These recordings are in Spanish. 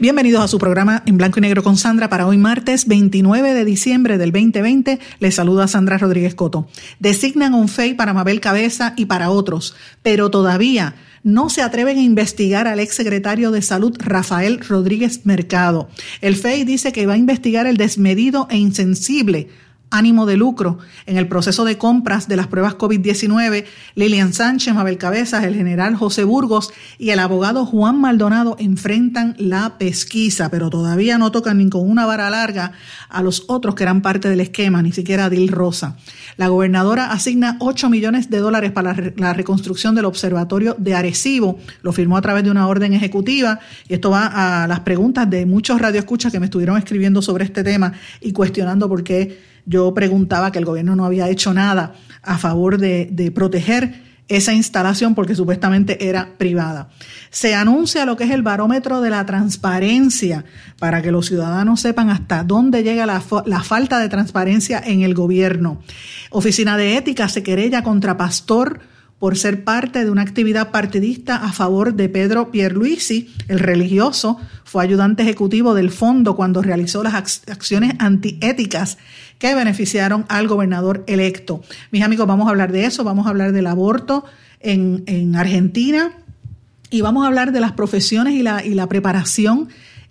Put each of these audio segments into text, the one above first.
Bienvenidos a su programa en blanco y negro con Sandra para hoy martes 29 de diciembre del 2020. Les saluda Sandra Rodríguez Coto. Designan un FEI para Mabel Cabeza y para otros, pero todavía no se atreven a investigar al exsecretario de Salud Rafael Rodríguez Mercado. El FEI dice que va a investigar el desmedido e insensible ánimo de lucro. En el proceso de compras de las pruebas COVID-19, Lilian Sánchez, Mabel Cabezas, el general José Burgos y el abogado Juan Maldonado enfrentan la pesquisa, pero todavía no tocan ni con una vara larga a los otros que eran parte del esquema, ni siquiera a Dil Rosa. La gobernadora asigna 8 millones de dólares para la reconstrucción del observatorio de Arecibo, lo firmó a través de una orden ejecutiva, y esto va a las preguntas de muchos radioescuchas que me estuvieron escribiendo sobre este tema y cuestionando por qué yo preguntaba que el gobierno no había hecho nada a favor de, proteger esa instalación porque supuestamente era privada. Se anuncia lo que es el barómetro de la transparencia para que los ciudadanos sepan hasta dónde llega la, la, falta de transparencia en el gobierno. Oficina de Ética se querella contra Pastor por ser parte de una actividad partidista a favor de Pedro Pierluisi, el religioso, fue ayudante ejecutivo del fondo cuando realizó las acciones antiéticas que beneficiaron al gobernador electo. Mis amigos, vamos a hablar de eso, vamos a hablar del aborto en, en Argentina y vamos a hablar de las profesiones y la, y la preparación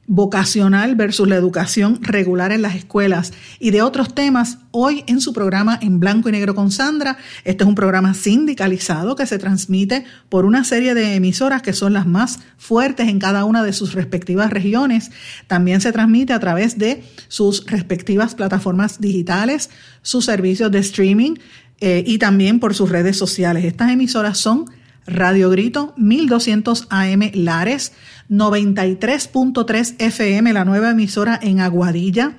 vocacional versus la educación regular en las escuelas y de otros temas hoy en su programa en blanco y negro con Sandra. Este es un programa sindicalizado que se transmite por una serie de emisoras que son las más fuertes en cada una de sus respectivas regiones. También se transmite a través de sus respectivas plataformas digitales, sus servicios de streaming eh, y también por sus redes sociales. Estas emisoras son Radio Grito 1200 AM Lares, 93.3 FM, la nueva emisora en Aguadilla,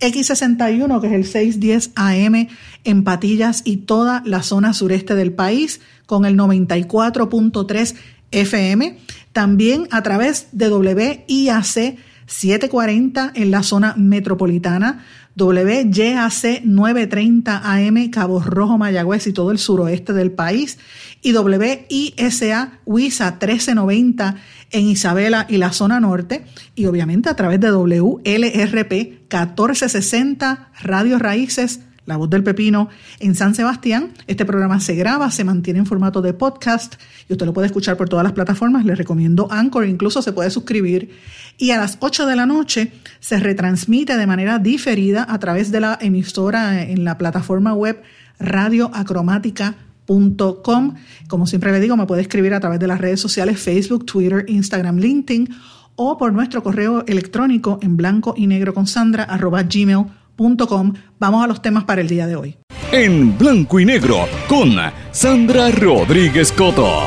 X61, que es el 610 AM en Patillas y toda la zona sureste del país, con el 94.3 FM, también a través de WIAC 740 en la zona metropolitana, WYAC 930 AM Cabo Rojo, Mayagüez y todo el suroeste del país y WISA WISA 1390 en Isabela y la zona norte y obviamente a través de WLRP 1460 Radio Raíces la voz del pepino en San Sebastián. Este programa se graba, se mantiene en formato de podcast y usted lo puede escuchar por todas las plataformas. Le recomiendo Anchor, incluso se puede suscribir. Y a las 8 de la noche se retransmite de manera diferida a través de la emisora en la plataforma web radioacromática.com. Como siempre le digo, me puede escribir a través de las redes sociales Facebook, Twitter, Instagram, LinkedIn o por nuestro correo electrónico en blanco y negro con Sandra arroba Vamos a los temas para el día de hoy. En blanco y negro con Sandra Rodríguez Coto.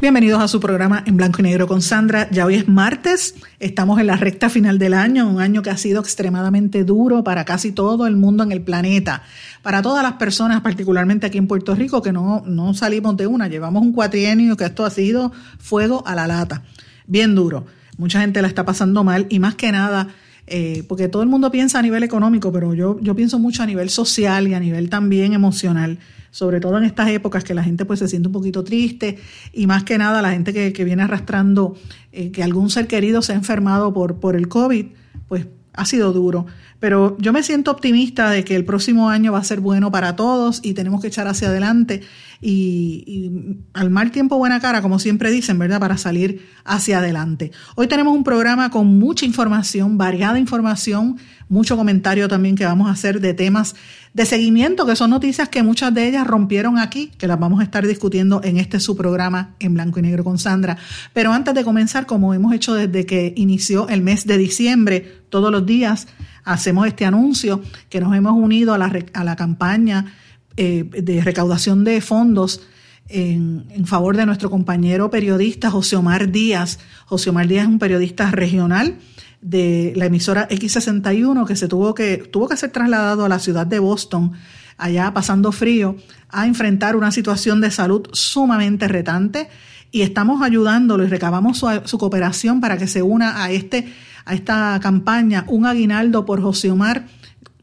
Bienvenidos a su programa en blanco y negro con Sandra. Ya hoy es martes, estamos en la recta final del año, un año que ha sido extremadamente duro para casi todo el mundo en el planeta. Para todas las personas, particularmente aquí en Puerto Rico, que no, no salimos de una, llevamos un cuatrienio que esto ha sido fuego a la lata, bien duro. Mucha gente la está pasando mal y más que nada eh, porque todo el mundo piensa a nivel económico, pero yo, yo pienso mucho a nivel social y a nivel también emocional, sobre todo en estas épocas que la gente pues se siente un poquito triste y más que nada la gente que, viene arrastrando eh, que algún ser querido se ha enfermado por, por el COVID, pues ha sido duro. Pero yo me siento optimista de que el próximo año va a ser bueno para todos y tenemos que echar hacia adelante y, al mal tiempo buena cara, como siempre dicen, ¿verdad? Para salir hacia adelante. Hoy tenemos un programa con mucha información, variada información, mucho comentario también que vamos a hacer de temas de seguimiento, que son noticias que muchas de ellas rompieron aquí, que las vamos a estar discutiendo en este su programa en blanco y negro con Sandra. Pero antes de comenzar, como hemos hecho desde que inició el mes de diciembre, todos los días hacemos este anuncio que nos hemos unido a la, a la campaña de recaudación de fondos en, en, favor de nuestro compañero periodista José Omar Díaz. José Omar Díaz es un periodista regional de la emisora X61 que se tuvo que, tuvo que ser trasladado a la ciudad de Boston, allá pasando frío, a enfrentar una situación de salud sumamente retante y estamos ayudándolo y recabamos su, cooperación para que se una a, este, a esta campaña, un aguinaldo por José Omar,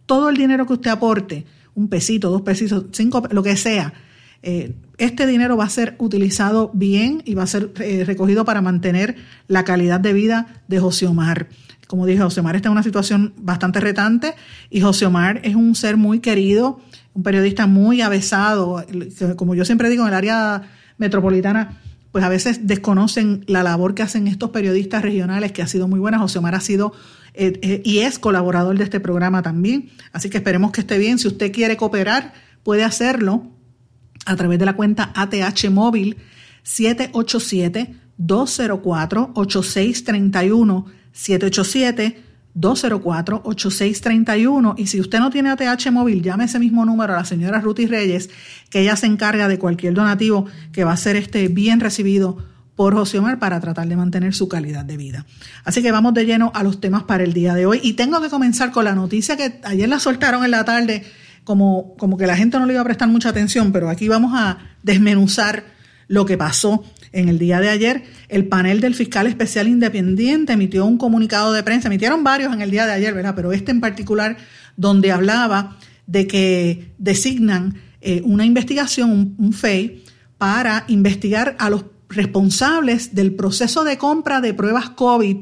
todo el dinero que usted aporte, un pesito, dos pesitos, cinco, lo que sea, eh, este dinero va a ser utilizado bien y va a ser eh, recogido para mantener la calidad de vida de José Omar. Como dije, José Omar está en una situación bastante retante y José Omar es un ser muy querido, un periodista muy avesado. Como yo siempre digo, en el área metropolitana, pues a veces desconocen la labor que hacen estos periodistas regionales, que ha sido muy buena. José Omar ha sido eh, eh, y es colaborador de este programa también. Así que esperemos que esté bien. Si usted quiere cooperar, puede hacerlo a través de la cuenta ATH Móvil 787 204 8631 787-204-8631. Y si usted no tiene ATH móvil, llame ese mismo número a la señora Ruti Reyes, que ella se encarga de cualquier donativo que va a ser este bien recibido por José Omar para tratar de mantener su calidad de vida. Así que vamos de lleno a los temas para el día de hoy. Y tengo que comenzar con la noticia que ayer la soltaron en la tarde, como, como que la gente no le iba a prestar mucha atención, pero aquí vamos a desmenuzar lo que pasó en el día de ayer, el panel del fiscal especial independiente emitió un comunicado de prensa, emitieron varios en el día de ayer, ¿verdad? Pero este en particular, donde hablaba de que designan eh, una investigación, un, un FEI, para investigar a los responsables del proceso de compra de pruebas COVID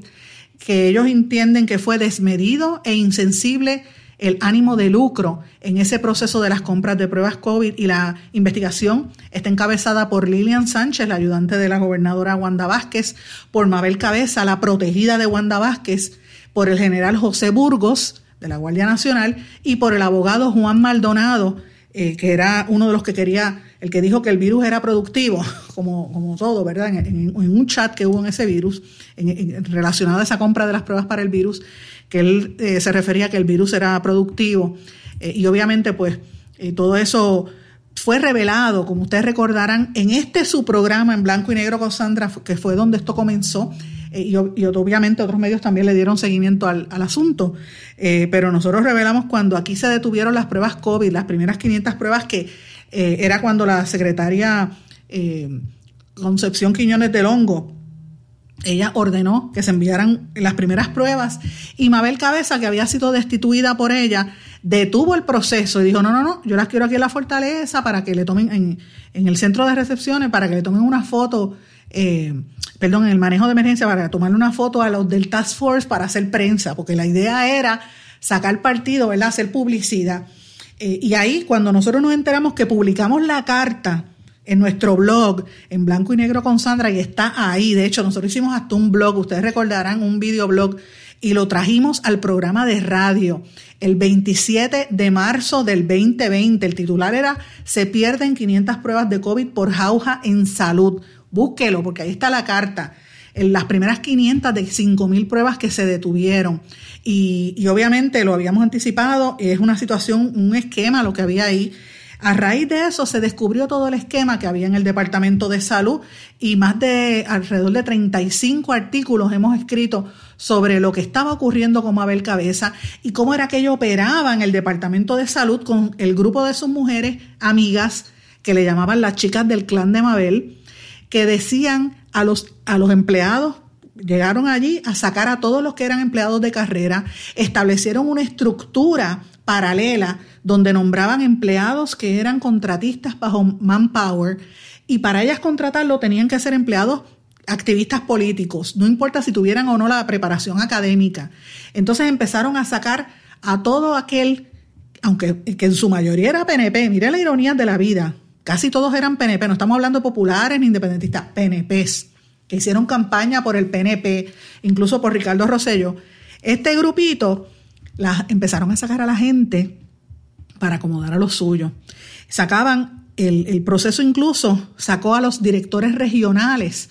que ellos entienden que fue desmedido e insensible el ánimo de lucro en ese proceso de las compras de pruebas COVID y la investigación está encabezada por Lilian Sánchez, la ayudante de la gobernadora Wanda Vázquez, por Mabel Cabeza, la protegida de Wanda Vázquez, por el general José Burgos de la Guardia Nacional y por el abogado Juan Maldonado, eh, que era uno de los que quería, el que dijo que el virus era productivo, como, como todo, ¿verdad? En, un chat que hubo en ese virus, en, relacionado a esa compra de las pruebas para el virus, que él eh, se refería a que el virus era productivo. Eh, y obviamente, pues, todo eso fue revelado, como ustedes recordarán, en este su programa en blanco y negro con Sandra, que fue donde esto comenzó. Eh, y, obviamente otros medios también le dieron seguimiento al, asunto, eh, pero nosotros revelamos cuando aquí se detuvieron las pruebas COVID, las primeras 500 pruebas que eh, era cuando la secretaria Concepción Quiñones del Hongo, ella ordenó que se enviaran las primeras pruebas y Mabel Cabeza, que había sido destituida por ella, detuvo el proceso y dijo, no, no, no, yo las quiero aquí en la fortaleza para que le tomen en, el centro de recepciones, para que le tomen una foto eh, perdón, en el manejo de emergencia para tomarle una foto a los del Task Force para hacer prensa, porque la idea era sacar partido, ¿verdad? Hacer publicidad. Eh, y ahí, cuando nosotros nos enteramos que publicamos la carta en nuestro blog, en blanco y negro con Sandra, y está ahí. De hecho, nosotros hicimos hasta un blog, ustedes recordarán, un videoblog, y lo trajimos al programa de radio el 27 de marzo del 2020. El titular era Se pierden 500 pruebas de COVID por jauja en salud búsquelo porque ahí está la carta. En las primeras 500 de 5.000 pruebas que se detuvieron. Y, obviamente lo habíamos anticipado, es una situación, un esquema lo que había ahí. A raíz de eso se descubrió todo el esquema que había en el Departamento de Salud y más de alrededor de 35 artículos hemos escrito sobre lo que estaba ocurriendo con Mabel Cabeza y cómo era que ella operaba en el Departamento de Salud con el grupo de sus mujeres amigas que le llamaban las chicas del clan de Mabel que decían a los, a los empleados, llegaron allí a sacar a todos los que eran empleados de carrera, establecieron una estructura paralela donde nombraban empleados que eran contratistas bajo Manpower y para ellas contratarlo tenían que ser empleados activistas políticos, no importa si tuvieran o no la preparación académica. Entonces empezaron a sacar a todo aquel, aunque que en su mayoría era PNP, mire la ironía de la vida, Casi todos eran PNP, no estamos hablando populares ni independentistas, PNPs, que hicieron campaña por el PNP, incluso por Ricardo Rosello. Este grupito la, empezaron a sacar a la gente para acomodar a los suyos. Sacaban el, el proceso incluso, sacó a los directores regionales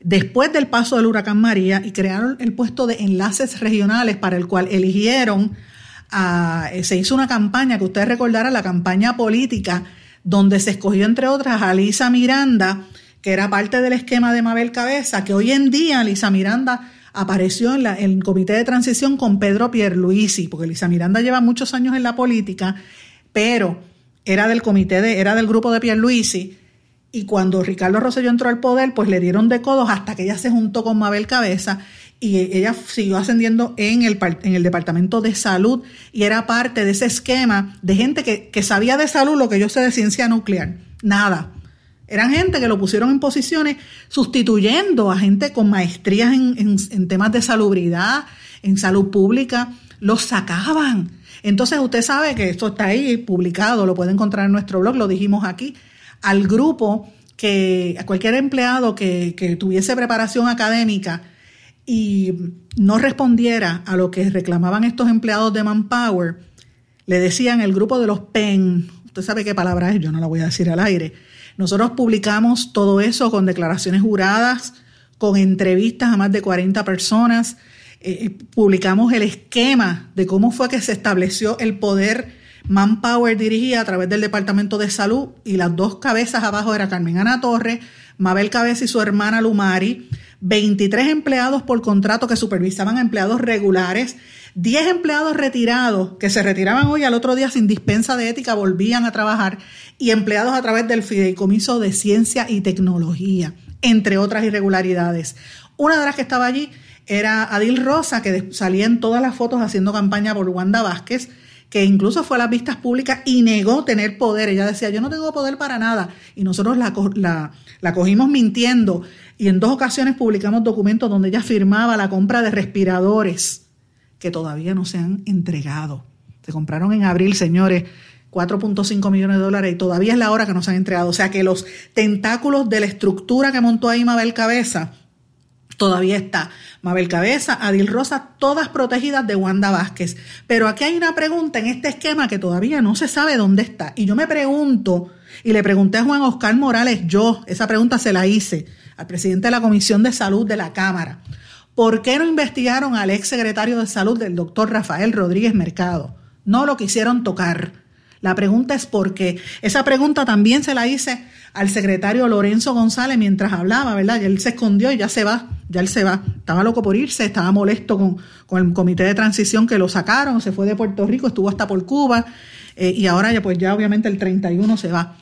después del paso del huracán María y crearon el puesto de enlaces regionales para el cual eligieron eh, se hizo una campaña, que ustedes recordarán, la campaña política, donde se escogió entre otras a Lisa Miranda, que era parte del esquema de Mabel Cabeza, que hoy en día Lisa Miranda apareció en, el comité de transición con Pedro Pierluisi, porque Lisa Miranda lleva muchos años en la política, pero era del comité de, era del grupo de Pierluisi, y cuando Ricardo Rosselló entró al poder, pues le dieron de codos hasta que ella se juntó con Mabel Cabeza y ella siguió ascendiendo en el, en el Departamento de Salud y era parte de ese esquema de gente que, que sabía de salud lo que yo sé de ciencia nuclear. Nada. Eran gente que lo pusieron en posiciones sustituyendo a gente con maestrías en, temas de salubridad, en salud pública, los sacaban. Entonces usted sabe que esto está ahí publicado, lo puede encontrar en nuestro blog, lo dijimos aquí, al grupo que, a cualquier empleado que, que tuviese preparación académica y no respondiera a lo que reclamaban estos empleados de Manpower, le decían el grupo de los PEN, usted sabe qué palabra es, yo no la voy a decir al aire, nosotros publicamos todo eso con declaraciones juradas, con entrevistas a más de 40 personas. Eh, eh, publicamos el esquema de cómo fue que se estableció el poder Manpower dirigía a través del Departamento de Salud y las dos cabezas abajo era Carmen Ana Torres, Mabel Cabeza y su hermana Lumari, 23 empleados por contrato que supervisaban a empleados regulares 10 empleados retirados que se retiraban hoy al otro día sin dispensa de ética volvían a trabajar y empleados a través del Fideicomiso de Ciencia y Tecnología, entre otras irregularidades. Una de las que estaba allí era Adil Rosa, que salía en todas las fotos haciendo campaña por Wanda Vázquez, que incluso fue a las vistas públicas y negó tener poder. Ella decía, yo no tengo poder para nada. Y nosotros la, la, la cogimos mintiendo y en dos ocasiones publicamos documentos donde ella firmaba la compra de respiradores que todavía no se han entregado. Se compraron en abril, señores, 4.5 millones de dólares y todavía es la hora que no se han entregado. O sea que los tentáculos de la estructura que montó ahí Mabel Cabeza todavía está. Mabel Cabeza, Adil Rosa, todas protegidas de Wanda Vázquez. Pero aquí hay una pregunta en este esquema que todavía no se sabe dónde está. Y yo me pregunto, y le pregunté a Juan Oscar Morales, yo, esa pregunta se la hice al presidente de la Comisión de Salud de la Cámara. ¿Por qué no investigaron al ex secretario de salud del doctor Rafael Rodríguez Mercado? No lo quisieron tocar. La pregunta es por qué. Esa pregunta también se la hice al secretario Lorenzo González mientras hablaba, ¿verdad? Y él se escondió y ya se va, ya él se va. Estaba loco por irse, estaba molesto con, el comité de transición que lo sacaron, se fue de Puerto Rico, estuvo hasta por Cuba eh, y ahora ya pues ya obviamente el 31 se va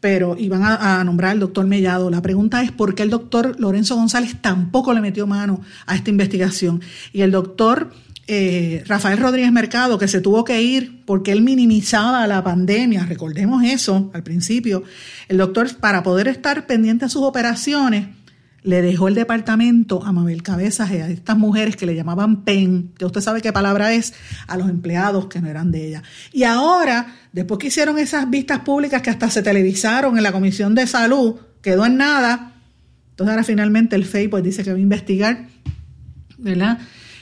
pero iban a, nombrar al doctor Mellado. La pregunta es por qué el doctor Lorenzo González tampoco le metió mano a esta investigación. Y el doctor eh, Rafael Rodríguez Mercado, que se tuvo que ir porque él minimizaba la pandemia, recordemos eso al principio, el doctor, para poder estar pendiente de sus operaciones, le dejó el departamento a Mabel Cabezas y a estas mujeres que le llamaban PEN, que usted sabe qué palabra es, a los empleados que no eran de ella. Y ahora, después que hicieron esas vistas públicas que hasta se televisaron en la Comisión de Salud, quedó en nada. Entonces ahora finalmente el FEI pues dice que va a investigar, ¿verdad?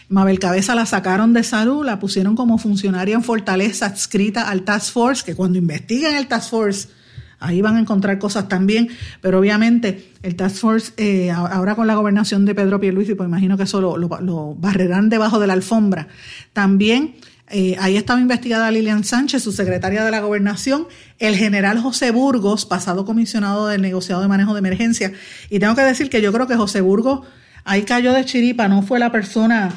Mabel Cabeza la sacaron de salud, la pusieron como funcionaria en Fortaleza adscrita al Task Force, que cuando investiguen el Task Force Ahí van a encontrar cosas también, pero obviamente el Task Force, eh, ahora con la gobernación de Pedro Pierluisi, pues imagino que eso lo, barrerán debajo de la alfombra. También eh, ahí estaba investigada Lilian Sánchez, su secretaria de la gobernación, el general José Burgos, pasado comisionado del negociado de manejo de emergencia. Y tengo que decir que yo creo que José Burgos ahí cayó de chiripa, no fue la persona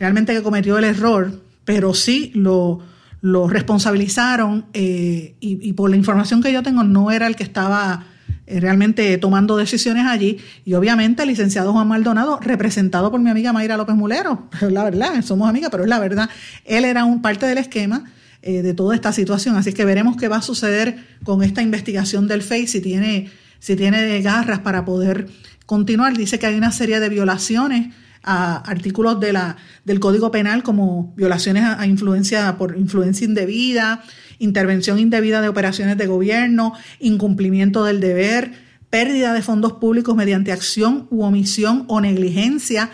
realmente que cometió el error, pero sí lo lo responsabilizaron eh, y, por la información que yo tengo no era el que estaba eh, realmente tomando decisiones allí. Y obviamente el licenciado Juan Maldonado representado por mi amiga Mayra López Mulero, la verdad, somos amigas, pero es la verdad, él era un parte del esquema eh, de toda esta situación, así que veremos qué va a suceder con esta investigación del FEI, si tiene, si tiene garras para poder continuar, dice que hay una serie de violaciones a artículos del Código Penal como violaciones a, influencia por influencia indebida, intervención indebida de operaciones de gobierno, incumplimiento del deber, pérdida de fondos públicos mediante acción u omisión o negligencia,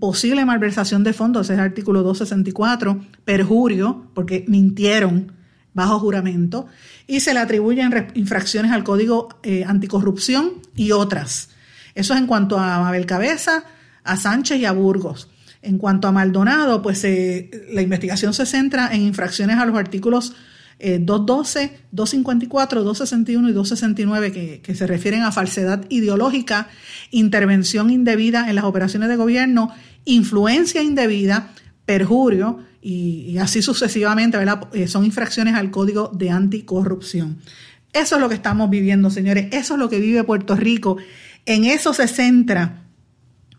posible malversación de fondos, ese es el artículo 264, perjurio, porque mintieron bajo juramento, y se le atribuyen infracciones al Código eh, Anticorrupción y otras. Eso es en cuanto a Mabel Cabeza, a Sánchez y a Burgos. En cuanto a Maldonado, pues la investigación se centra en infracciones a los artículos 212, 254, 261 y 269 que, que se refieren a falsedad ideológica, intervención indebida en las operaciones de gobierno, influencia indebida, perjurio y, así sucesivamente, ¿verdad? Eh, son infracciones al Código de Anticorrupción. Eso es lo que estamos viviendo, señores. Eso es lo que vive Puerto Rico. En eso se centra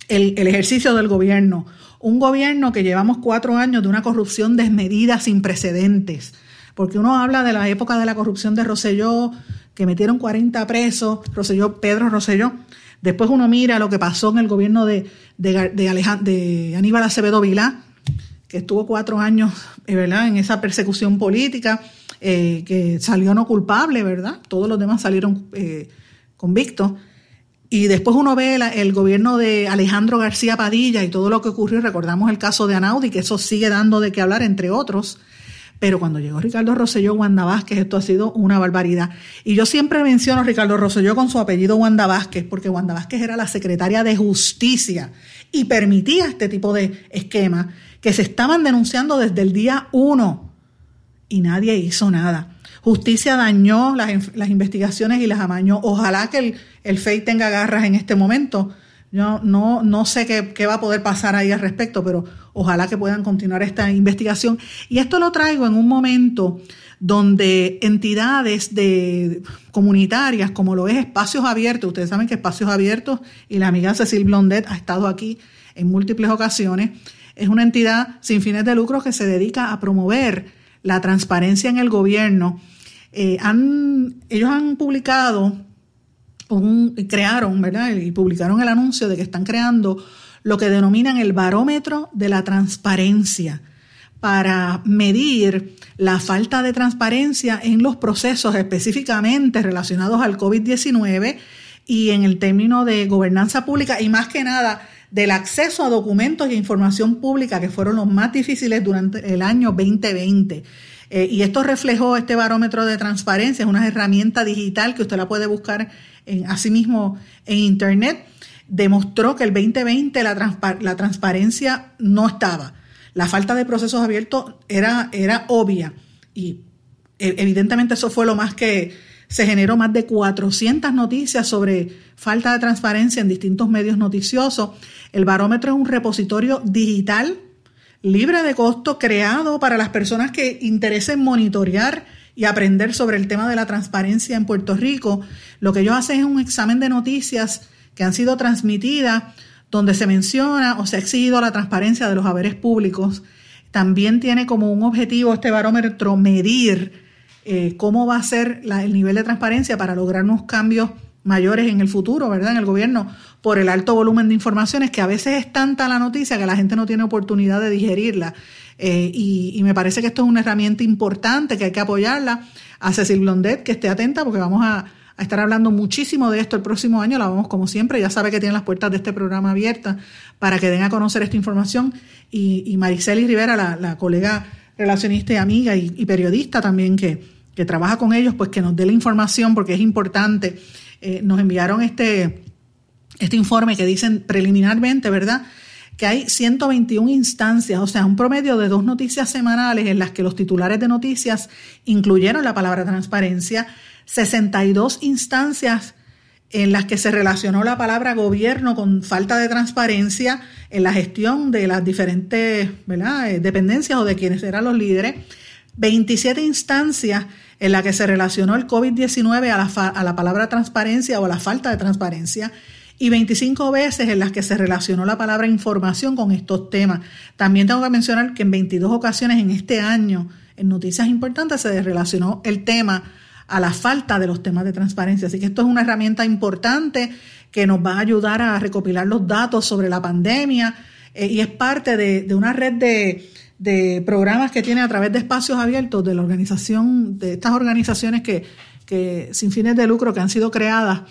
el, ejercicio del gobierno. Un gobierno que llevamos cuatro años de una corrupción desmedida sin precedentes porque uno habla de la época de la corrupción de Roselló, que metieron 40 presos, Roselló, Pedro Roselló. Después uno mira lo que pasó en el gobierno de, de, Aníbal Acevedo Vilá, que estuvo cuatro años eh, ¿verdad? en esa persecución política, eh, que salió no culpable, ¿verdad? Todos los demás salieron eh, convictos. Y después uno ve el gobierno de Alejandro García Padilla y todo lo que ocurrió. Recordamos el caso de Anaudi, que eso sigue dando de qué hablar, entre otros. Pero cuando llegó Ricardo Rosselló Wanda Vázquez, esto ha sido una barbaridad. Y yo siempre menciono a Ricardo Rosselló con su apellido Wanda Vázquez, porque Wanda Vázquez era la secretaria de Justicia y permitía este tipo de esquemas que se estaban denunciando desde el día uno y nadie hizo nada. Justicia dañó las, investigaciones y las amañó. Ojalá que el, el FEI tenga garras en este momento yo no, no sé qué, va a poder pasar ahí al respecto, pero ojalá que puedan continuar esta investigación. Y esto lo traigo en un momento donde entidades de comunitarias, como lo es Espacios Abiertos, ustedes saben que Espacios Abiertos y la amiga Cecil Blondet ha estado aquí en múltiples ocasiones, es una entidad sin fines de lucro que se dedica a promover la transparencia en el gobierno. Eh, ellos han publicado crearon, ¿verdad? Y publicaron el anuncio de que están creando lo que denominan el barómetro de la transparencia para medir la falta de transparencia en los procesos específicamente relacionados al COVID-19 y en el término de gobernanza pública y más que nada del acceso a documentos e información pública que fueron los más difíciles durante el año 2020. Eh, y esto reflejó este barómetro de transparencia, es una herramienta digital que usted la puede buscar en, asimismo en Internet, demostró que el 2020 la, transparencia no estaba. La falta de procesos abiertos era, era obvia y e, evidentemente eso fue lo más que se generó más de 400 noticias sobre falta de transparencia en distintos medios noticiosos. El barómetro es un repositorio digital libre de costo creado para las personas que interesen monitorear y aprender sobre el tema de la transparencia en Puerto Rico. Lo que ellos hacen es un examen de noticias que han sido transmitidas donde se menciona o se ha exigido la transparencia de los haberes públicos. También tiene como un objetivo este barómetro medir eh, cómo va a ser el nivel de transparencia para lograr unos cambios mayores en el futuro, ¿verdad? En el gobierno, por el alto volumen de informaciones, que a veces es tanta la noticia que la gente no tiene oportunidad de digerirla. Eh, y, me parece que esto es una herramienta importante que hay que apoyarla. A Cecil Blondet, que esté atenta, porque vamos a, estar hablando muchísimo de esto el próximo año. La vamos como siempre. Ya sabe que tiene las puertas de este programa abiertas para que den a conocer esta información. Y, y Mariceli Rivera, la, colega relacionista y amiga y, periodista también que trabaja con ellos, pues que nos dé la información porque es importante eh, nos enviaron este, este informe que dicen preliminarmente, ¿verdad? que hay 121 instancias, o sea, un promedio de dos noticias semanales en las que los titulares de noticias incluyeron la palabra transparencia, 62 instancias en las que se relacionó la palabra gobierno con falta de transparencia en la gestión de las diferentes eh, dependencias o de quienes eran los líderes, 27 instancias en la que se relacionó el COVID-19 a la, a la palabra transparencia o a la falta de transparencia y 25 veces en las que se relacionó la palabra información con estos temas. También tengo que mencionar que en 22 ocasiones en este año, en noticias importantes, se relacionó el tema a la falta de los temas de transparencia. Así que esto es una herramienta importante que nos va a ayudar a recopilar los datos sobre la pandemia eh, y es parte de una red de, de programas que tiene a través de espacios abiertos de la organización, de estas organizaciones que, que sin fines de lucro que han sido creadas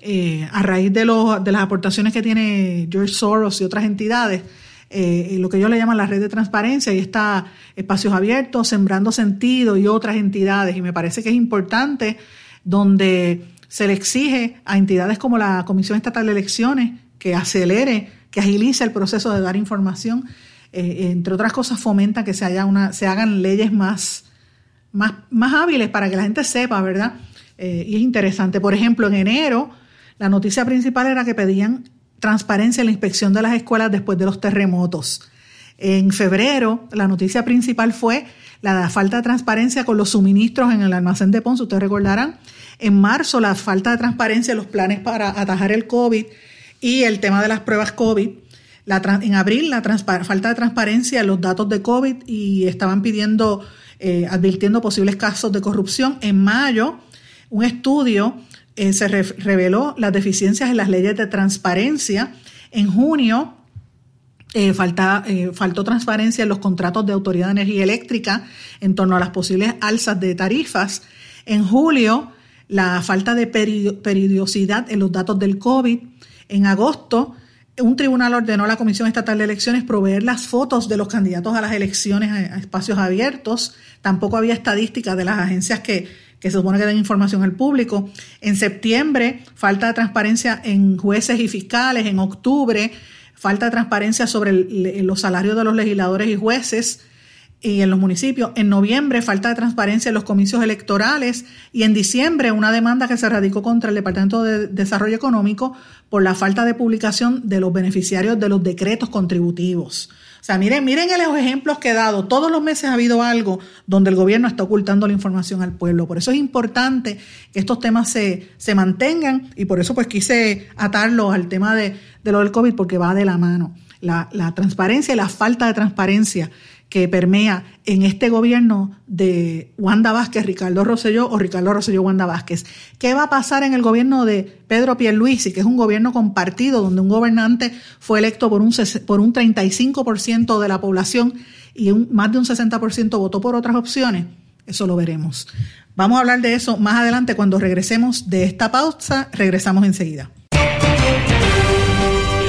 eh, a raíz de, los, de las aportaciones que tiene George Soros y otras entidades, eh, lo que ellos le llaman la red de transparencia, y está Espacios Abiertos, Sembrando Sentido y otras entidades. Y me parece que es importante donde se le exige a entidades como la Comisión Estatal de Elecciones que acelere que agilice el proceso de dar información. Eh, entre otras cosas, fomenta que se, haya una, se hagan leyes más, más, más hábiles para que la gente sepa, ¿verdad? Eh, y es interesante. Por ejemplo, en enero, la noticia principal era que pedían transparencia en la inspección de las escuelas después de los terremotos. En febrero, la noticia principal fue la falta de transparencia con los suministros en el almacén de Ponce, ustedes recordarán. En marzo, la falta de transparencia en los planes para atajar el COVID y el tema de las pruebas COVID. En abril, la falta de transparencia en los datos de COVID y estaban pidiendo, eh, advirtiendo posibles casos de corrupción. En mayo, un estudio eh, se reveló las deficiencias en las leyes de transparencia. En junio, eh, faltó transparencia en los contratos de Autoridad de Energía Eléctrica en torno a las posibles alzas de tarifas. En julio, la falta de periodicidad en los datos del COVID. En agosto, un tribunal ordenó a la Comisión Estatal de Elecciones proveer las fotos de los candidatos a las elecciones a, espacios abiertos. Tampoco había estadísticas de las agencias que, que se supone que den información al público. En septiembre, falta de transparencia en jueces y fiscales. En octubre, falta de transparencia sobre los salarios de los legisladores y jueces y en los municipios. En noviembre, falta de transparencia en los comicios electorales. Y en diciembre, una demanda que se radicó contra el Departamento de Desarrollo Económico por la falta de publicación de los beneficiarios de los decretos contributivos. O sea, miren, miren los ejemplos que he dado. Todos los meses ha habido algo donde el gobierno está ocultando la información al pueblo. Por eso es importante que estos temas se, se mantengan y por eso pues quise atarlo al tema de, de lo del COVID porque va de la mano. La, la transparencia y la falta de transparencia que permea en este gobierno de Wanda Vázquez, Ricardo Rosselló o Ricardo Rosselló, Wanda Vázquez. ¿Qué va a pasar en el gobierno de Pedro Pierluisi, que es un gobierno compartido donde un gobernante fue electo por un, por un 35% de la población y un, más de un 60% votó por otras opciones? Eso lo veremos. Vamos a hablar de eso más adelante cuando regresemos de esta pausa. Regresamos enseguida.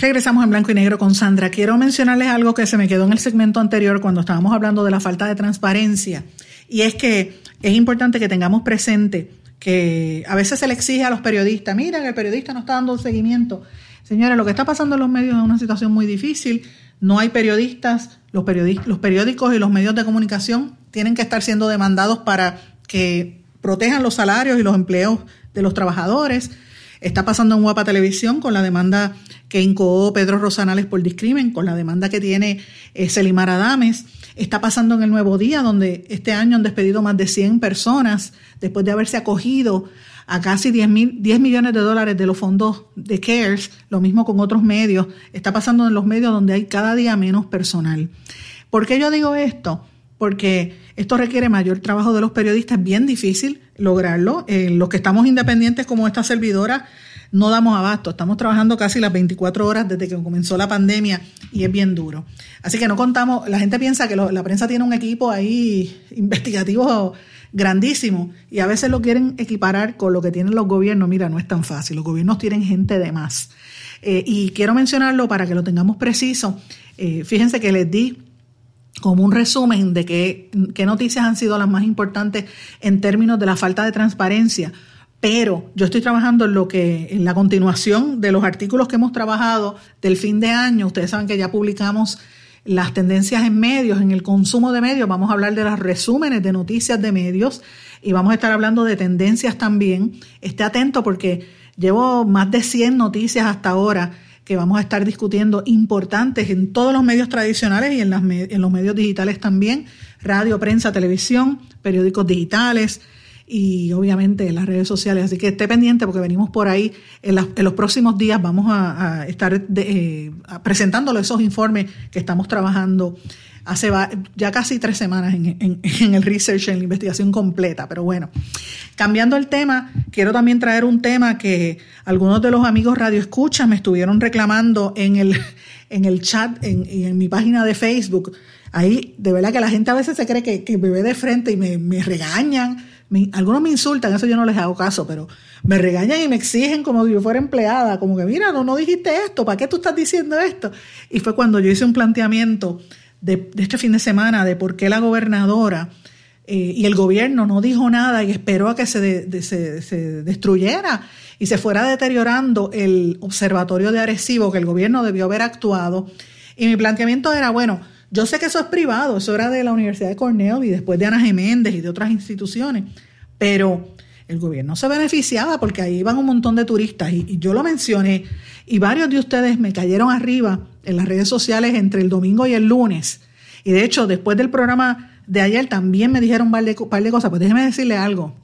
Regresamos en blanco y negro con Sandra. Quiero mencionarles algo que se me quedó en el segmento anterior cuando estábamos hablando de la falta de transparencia. Y es que es importante que tengamos presente que a veces se le exige a los periodistas, miren, el periodista no está dando seguimiento. Señores, lo que está pasando en los medios es una situación muy difícil. No hay periodistas, los, los periódicos y los medios de comunicación tienen que estar siendo demandados para que protejan los salarios y los empleos de los trabajadores. Está pasando en Guapa Televisión con la demanda que incoó Pedro Rosanales por discrimen, con la demanda que tiene eh, Selimar Adames. Está pasando en el Nuevo Día, donde este año han despedido más de 100 personas después de haberse acogido a casi 10, mil, 10 millones de dólares de los fondos de CARES, lo mismo con otros medios. Está pasando en los medios donde hay cada día menos personal. ¿Por qué yo digo esto? Porque esto requiere mayor trabajo de los periodistas, bien difícil lograrlo. Eh, los que estamos independientes como esta servidora, no damos abasto. Estamos trabajando casi las 24 horas desde que comenzó la pandemia y es bien duro. Así que no contamos, la gente piensa que la prensa tiene un equipo ahí investigativo grandísimo y a veces lo quieren equiparar con lo que tienen los gobiernos. Mira, no es tan fácil. Los gobiernos tienen gente de más. Eh, y quiero mencionarlo para que lo tengamos preciso. Eh, fíjense que les di como un resumen de qué, qué noticias han sido las más importantes en términos de la falta de transparencia pero yo estoy trabajando en lo que, en la continuación de los artículos que hemos trabajado del fin de año. Ustedes saben que ya publicamos las tendencias en medios, en el consumo de medios. Vamos a hablar de los resúmenes de noticias de medios y vamos a estar hablando de tendencias también. Esté atento porque llevo más de 100 noticias hasta ahora que vamos a estar discutiendo importantes en todos los medios tradicionales y en, en los medios digitales también, radio, prensa, televisión, periódicos digitales, y obviamente en las redes sociales. Así que esté pendiente porque venimos por ahí. En, los próximos días vamos a, estar eh, presentándole esos informes que estamos trabajando hace ya casi tres semanas en, el research, en la investigación completa. Pero bueno, cambiando el tema, quiero también traer un tema que algunos de los amigos Radio Escucha me estuvieron reclamando en el, en el chat, en, en mi página de Facebook. Ahí, de verdad que la gente a veces se cree que, que me ve de frente y me regañan algunos me insultan, eso yo no les hago caso, pero me regañan y me exigen como si yo fuera empleada, como que mira, no, no dijiste esto, ¿para qué tú estás diciendo esto? Y fue cuando yo hice un planteamiento de, este fin de semana de por qué la gobernadora eh, y el gobierno no dijo nada y esperó a que se, se, destruyera y se fuera deteriorando el observatorio de Arecibo, que el gobierno debió haber actuado. Y mi planteamiento era, bueno, yo sé que eso es privado, eso era de la Universidad de Cornell y después de Ana Geméndez y de otras instituciones, pero el gobierno se beneficiaba porque ahí iban un montón de turistas y, yo lo mencioné y varios de ustedes me cayeron arriba en las redes sociales entre el domingo y el lunes. Y de hecho, después del programa de ayer también me dijeron un par de, par de cosas. Pues déjeme decirle algo.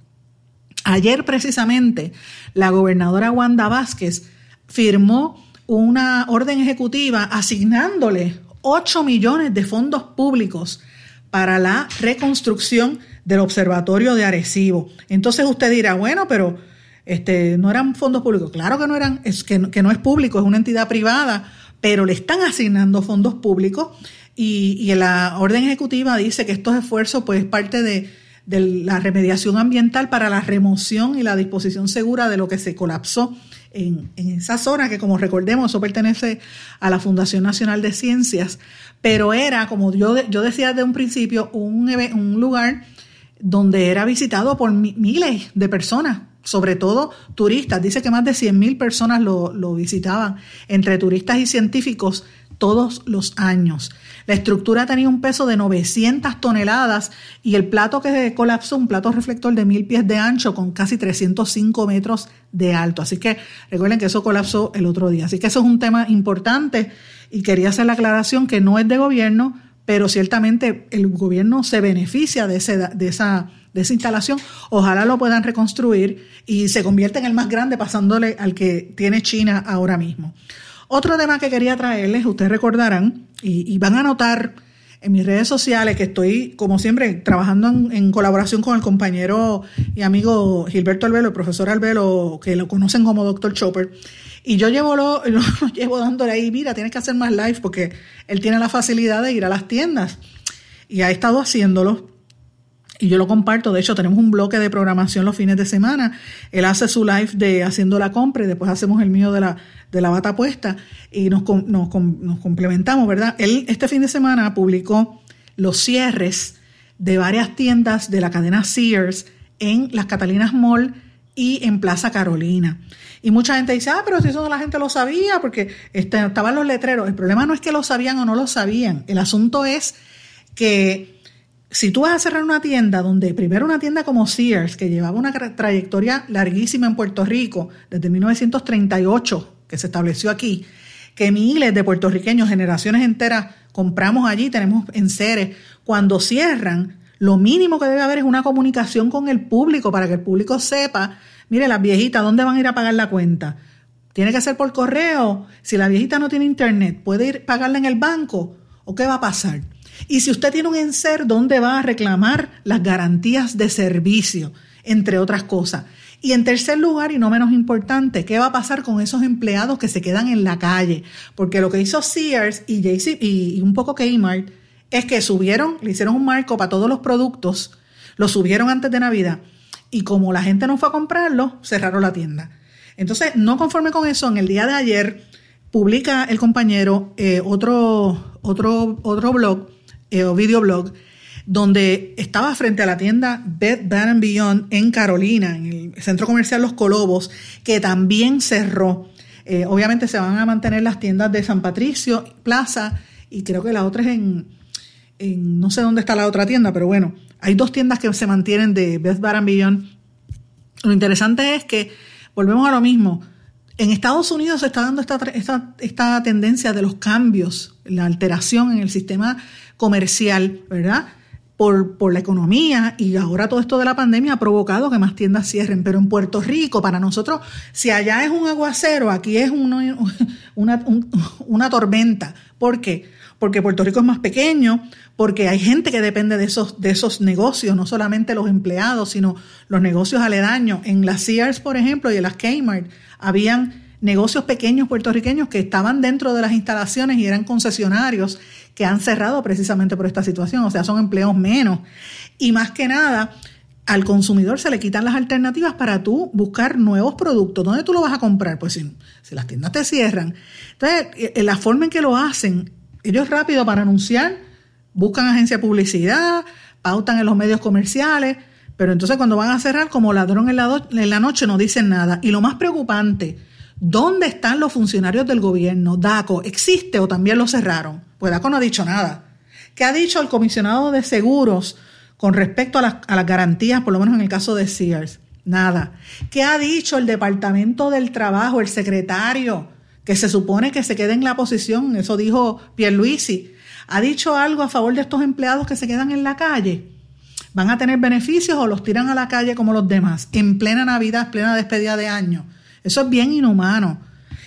Ayer precisamente la gobernadora Wanda Vázquez firmó una orden ejecutiva asignándole 8 millones de fondos públicos para la reconstrucción del observatorio de Arecibo. Entonces usted dirá, bueno, pero este, no eran fondos públicos. Claro que no eran, es que, no es público, es una entidad privada, pero le están asignando fondos públicos y, y la orden ejecutiva dice que estos esfuerzos pues es parte de, de la remediación ambiental para la remoción y la disposición segura de lo que se colapsó en, esa zona, que como recordemos, eso pertenece a la Fundación Nacional de Ciencias, pero era, como yo, yo decía desde un principio, un, un lugar donde era visitado por miles de personas, sobre todo turistas. Dice que más de 100.000 personas lo, lo visitaban, entre turistas y científicos todos los años. La estructura tenía un peso de 900 toneladas y el plato que colapsó, un plato reflector de mil pies de ancho con casi 305 metros de alto. Así que recuerden que eso colapsó el otro día. Así que eso es un tema importante y quería hacer la aclaración que no es de gobierno, pero ciertamente el gobierno se beneficia de, de esa de esa instalación, ojalá lo puedan reconstruir y se convierta en el más grande pasándole al que tiene China ahora mismo. Otro tema que quería traerles, ustedes recordarán, y, van a notar en mis redes sociales que estoy, como siempre, trabajando en, colaboración con el compañero y amigo Gilberto Albelo, el profesor Albelo, que lo conocen como Dr. Chopper. Y yo llevo lo, llevo dándole ahí, mira, tienes que hacer más live porque él tiene la facilidad de ir a las tiendas. Y ha estado haciéndolo y yo lo comparto. De hecho, tenemos un bloque de programación los fines de semana. Él hace su live de haciendo la compra y después hacemos el mío de la, de la bata puesta y nos, complementamos, ¿verdad? Él este fin de semana publicó los cierres de varias tiendas de la cadena Sears en las Catalinas Mall y en Plaza Carolina. Y mucha gente dice, ah, pero si eso la gente lo sabía, porque este, estaban los letreros. El problema no es que lo sabían o no lo sabían. El asunto es que si tú vas a cerrar una tienda donde primero una tienda como Sears, que llevaba una trayectoria larguísima en Puerto Rico, desde 1938, que se estableció aquí, que miles de puertorriqueños, generaciones enteras, compramos allí, tenemos en seres, cuando cierran, lo mínimo que debe haber es una comunicación con el público para que el público sepa, mire, las viejitas, ¿dónde van a ir a pagar la cuenta? Tiene que ser por correo. Si la viejita no tiene internet, ¿puede ir a pagarla en el banco? ¿O qué va a pasar? Y si usted tiene un enser, ¿dónde va a reclamar las garantías de servicio, entre otras cosas? Y en tercer lugar, y no menos importante, ¿qué va a pasar con esos empleados que se quedan en la calle? Porque lo que hizo Sears y, JC, y un poco Kmart es que subieron, le hicieron un marco para todos los productos, lo subieron antes de Navidad. Y como la gente no fue a comprarlo, cerraron la tienda. Entonces, no conforme con eso, en el día de ayer publica el compañero eh, otro, otro, otro blog eh, o videoblog donde estaba frente a la tienda Bed Bath Beyond en Carolina, en el centro comercial Los Colobos, que también cerró. Eh, obviamente se van a mantener las tiendas de San Patricio, Plaza, y creo que la otra es en, no sé dónde está la otra tienda, pero bueno, hay dos tiendas que se mantienen de Bed Bath Beyond. Lo interesante es que, volvemos a lo mismo, en Estados Unidos se está dando esta, esta, esta tendencia de los cambios, la alteración en el sistema comercial, ¿verdad? Por, por, la economía y ahora todo esto de la pandemia ha provocado que más tiendas cierren. Pero en Puerto Rico, para nosotros, si allá es un aguacero, aquí es una, una, tormenta. ¿Por qué? Porque Puerto Rico es más pequeño, porque hay gente que depende de esos, de esos negocios, no solamente los empleados, sino los negocios aledaños. En las Sears, por ejemplo, y en las Kmart, habían negocios pequeños puertorriqueños que estaban dentro de las instalaciones y eran concesionarios que han cerrado precisamente por esta situación, o sea, son empleos menos. Y más que nada, al consumidor se le quitan las alternativas para tú buscar nuevos productos. ¿Dónde tú lo vas a comprar? Pues si, las tiendas te cierran. Entonces, eh, la forma en que lo hacen, ellos rápido para anunciar, buscan agencia de publicidad, pautan en los medios comerciales, pero entonces cuando van a cerrar, como ladrón en la, en la noche, no dicen nada. Y lo más preocupante, ¿dónde están los funcionarios del gobierno? DACO, ¿existe o también lo cerraron? Pues DACO no ha dicho nada. ¿Qué ha dicho el comisionado de seguros con respecto a las, garantías, por lo menos en el caso de Sears? Nada. ¿Qué ha dicho el Departamento del Trabajo, el secretario, que se supone que se quede en la posición? Eso dijo Pierluisi ¿Ha dicho algo a favor de estos empleados que se quedan en la calle? ¿Van a tener beneficios o los tiran a la calle como los demás? En plena Navidad, plena despedida de año. Eso es bien inhumano.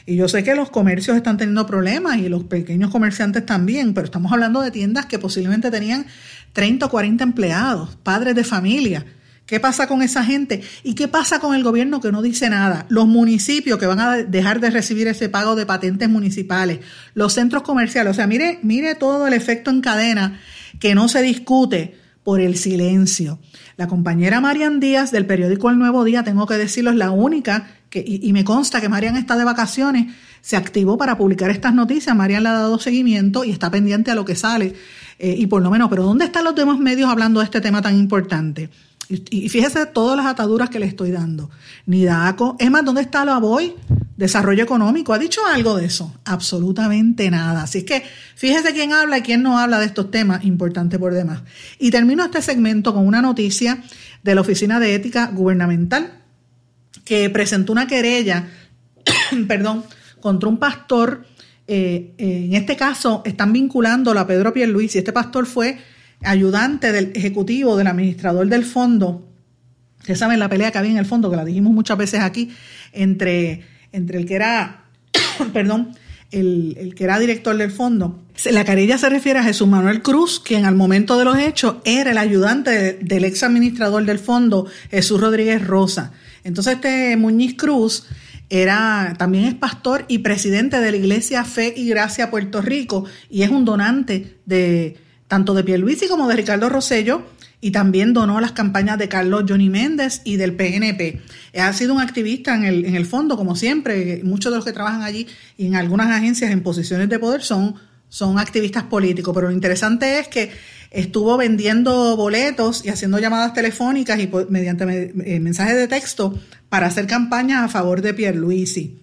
Y yo sé que los comercios están teniendo problemas y los pequeños comerciantes también, pero estamos hablando de tiendas que posiblemente tenían 30 o 40 empleados, padres de familia. ¿Qué pasa con esa gente? ¿Y qué pasa con el gobierno que no dice nada? Los municipios que van a dejar de recibir ese pago de patentes municipales, los centros comerciales, o sea, mire, mire todo el efecto en cadena que no se discute por el silencio. La compañera Marian Díaz del periódico El Nuevo Día, tengo que decirlo, es la única que, y, me consta que Marian está de vacaciones, se activó para publicar estas noticias. Marian le ha dado seguimiento y está pendiente a lo que sale. Eh, y por lo menos, pero ¿dónde están los demás medios hablando de este tema tan importante? Y fíjese todas las ataduras que le estoy dando. Ni DACO. Es más, ¿dónde está la BOI? Desarrollo económico. ¿Ha dicho algo de eso? Absolutamente nada. Así es que fíjese quién habla y quién no habla de estos temas, importante por demás. Y termino este segmento con una noticia de la Oficina de Ética Gubernamental que presentó una querella, perdón, contra un pastor. Eh, en este caso están vinculándolo a Pedro Pierluisi. Este pastor fue ayudante del ejecutivo, del administrador del fondo. Ustedes saben la pelea que había en el fondo, que la dijimos muchas veces aquí, entre, entre el que era, perdón, el, que era director del fondo. La querella se refiere a Jesús Manuel Cruz, quien al momento de los hechos era el ayudante del ex administrador del fondo, Jesús Rodríguez Rosa. Entonces este Muñiz Cruz era también es pastor y presidente de la Iglesia Fe y Gracia Puerto Rico y es un donante de tanto de Pierluisi como de Ricardo Rosello, y también donó las campañas de Carlos Johnny Méndez y del PNP. Ha sido un activista en el, en el fondo, como siempre. Muchos de los que trabajan allí y en algunas agencias en posiciones de poder son, son activistas políticos. Pero lo interesante es que estuvo vendiendo boletos y haciendo llamadas telefónicas y mediante eh, mensajes de texto para hacer campañas a favor de Pierluisi.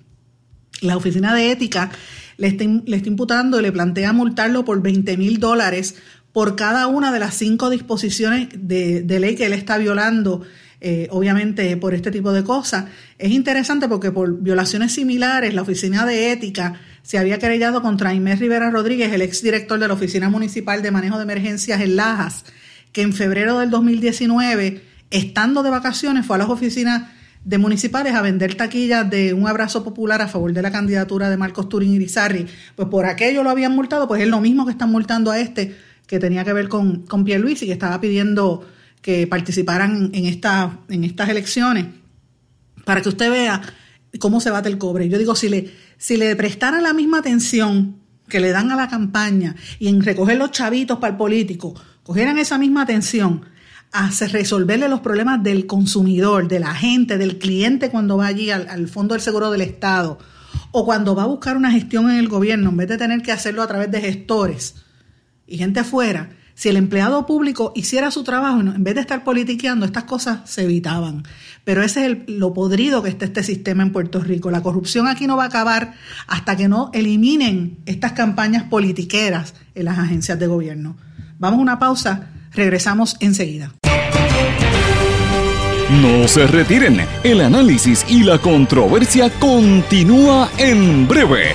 La Oficina de Ética le está, le está imputando y le plantea multarlo por 20 mil dólares por cada una de las cinco disposiciones de, ley que él está violando, eh, obviamente por este tipo de cosas. Es interesante porque por violaciones similares la Oficina de Ética se había querellado contra Inés Rivera Rodríguez, el exdirector de la Oficina Municipal de Manejo de Emergencias en Lajas, que en febrero del 2019, estando de vacaciones, fue a las oficinas de municipales a vender taquillas de un abrazo popular a favor de la candidatura de Marcos Turín Irizarri. Pues por aquello lo habían multado, pues es lo mismo que están multando a este que tenía que ver con, con Luis y que estaba pidiendo que participaran en, en estas elecciones para que usted vea cómo se bate el cobre. Yo digo, si le, si le prestaran la misma atención que le dan a la campaña y en recoger los chavitos para el político, cogieran esa misma atención a resolverle los problemas del consumidor, de la gente, del cliente cuando va allí al, al, Fondo del Seguro del Estado o cuando va a buscar una gestión en el gobierno, en vez de tener que hacerlo a través de gestores, y gente afuera, si el empleado público hiciera su trabajo, en vez de estar politiqueando, estas cosas se evitaban. Pero ese es lo podrido que está este sistema en Puerto Rico. La corrupción aquí no va a acabar hasta que no eliminen estas campañas politiqueras en las agencias de gobierno. Vamos a una pausa, regresamos enseguida. No se retiren, el análisis y la controversia continúa en breve,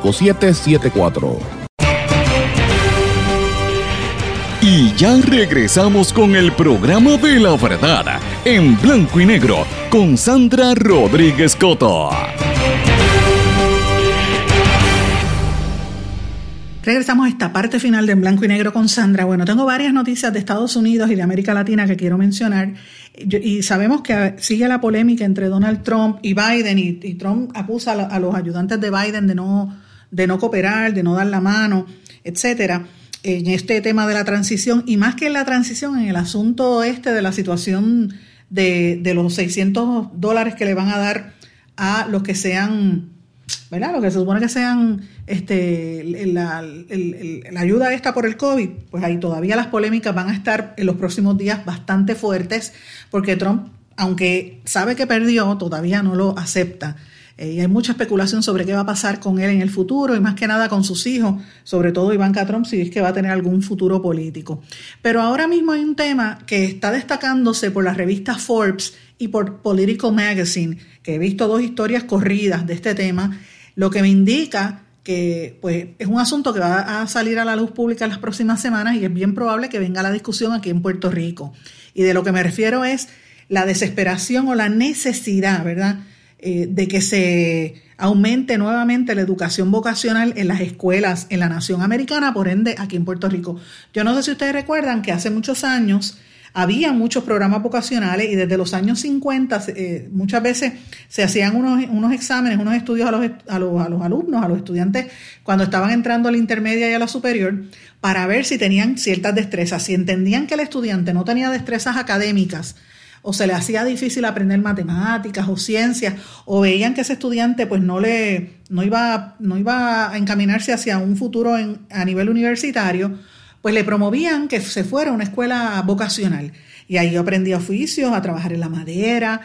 5774. Y ya regresamos con el programa de la verdad en blanco y negro con Sandra Rodríguez Coto. Regresamos a esta parte final de En Blanco y Negro con Sandra. Bueno, tengo varias noticias de Estados Unidos y de América Latina que quiero mencionar. Y sabemos que sigue la polémica entre Donald Trump y Biden y, Trump acusa a los ayudantes de Biden de no de no cooperar, de no dar la mano, etcétera, en este tema de la transición y más que en la transición, en el asunto este de la situación de, los 600 dólares que le van a dar a los que sean, ¿verdad? Los que se supone que sean este, la, la ayuda esta por el COVID, pues ahí todavía las polémicas van a estar en los próximos días bastante fuertes porque Trump, aunque sabe que perdió, todavía no lo acepta. Eh, y hay mucha especulación sobre qué va a pasar con él en el futuro y más que nada con sus hijos, sobre todo Ivanka Trump, si es que va a tener algún futuro político. Pero ahora mismo hay un tema que está destacándose por la revista Forbes y por Political Magazine, que he visto dos historias corridas de este tema, lo que me indica que pues, es un asunto que va a salir a la luz pública en las próximas semanas y es bien probable que venga la discusión aquí en Puerto Rico. Y de lo que me refiero es la desesperación o la necesidad, ¿verdad? Eh, de que se aumente nuevamente la educación vocacional en las escuelas en la nación americana, por ende aquí en Puerto Rico. Yo no sé si ustedes recuerdan que hace muchos años había muchos programas vocacionales y desde los años 50 eh, muchas veces se hacían unos, exámenes, unos estudios a los, a, los, a los alumnos, a los estudiantes cuando estaban entrando a la intermedia y a la superior para ver si tenían ciertas destrezas, si entendían que el estudiante no tenía destrezas académicas, o se le hacía difícil aprender matemáticas o ciencias, o veían que ese estudiante pues no le no iba, no iba a encaminarse hacia un futuro en, a nivel universitario, pues le promovían que se fuera a una escuela vocacional. Y ahí aprendía oficios, a trabajar en la madera,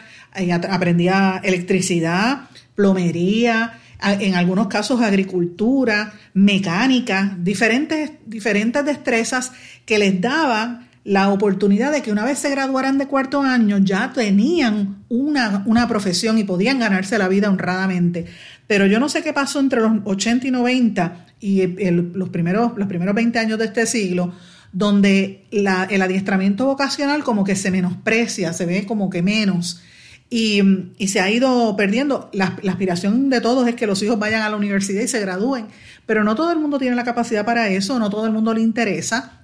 aprendía electricidad, plomería, en algunos casos agricultura, mecánica, diferentes, diferentes destrezas que les daban la oportunidad de que una vez se graduaran de cuarto año ya tenían una, una, profesión y podían ganarse la vida honradamente. Pero yo no sé qué pasó entre los 80 y 90 y los, primeros, los primeros 20 años de este siglo, donde el adiestramiento vocacional como que se menosprecia, se ve como que menos. Y, y se ha ido perdiendo. La, la aspiración de todos es que los hijos vayan a la universidad y se gradúen, pero no todo el mundo tiene la capacidad para eso, no todo el mundo le interesa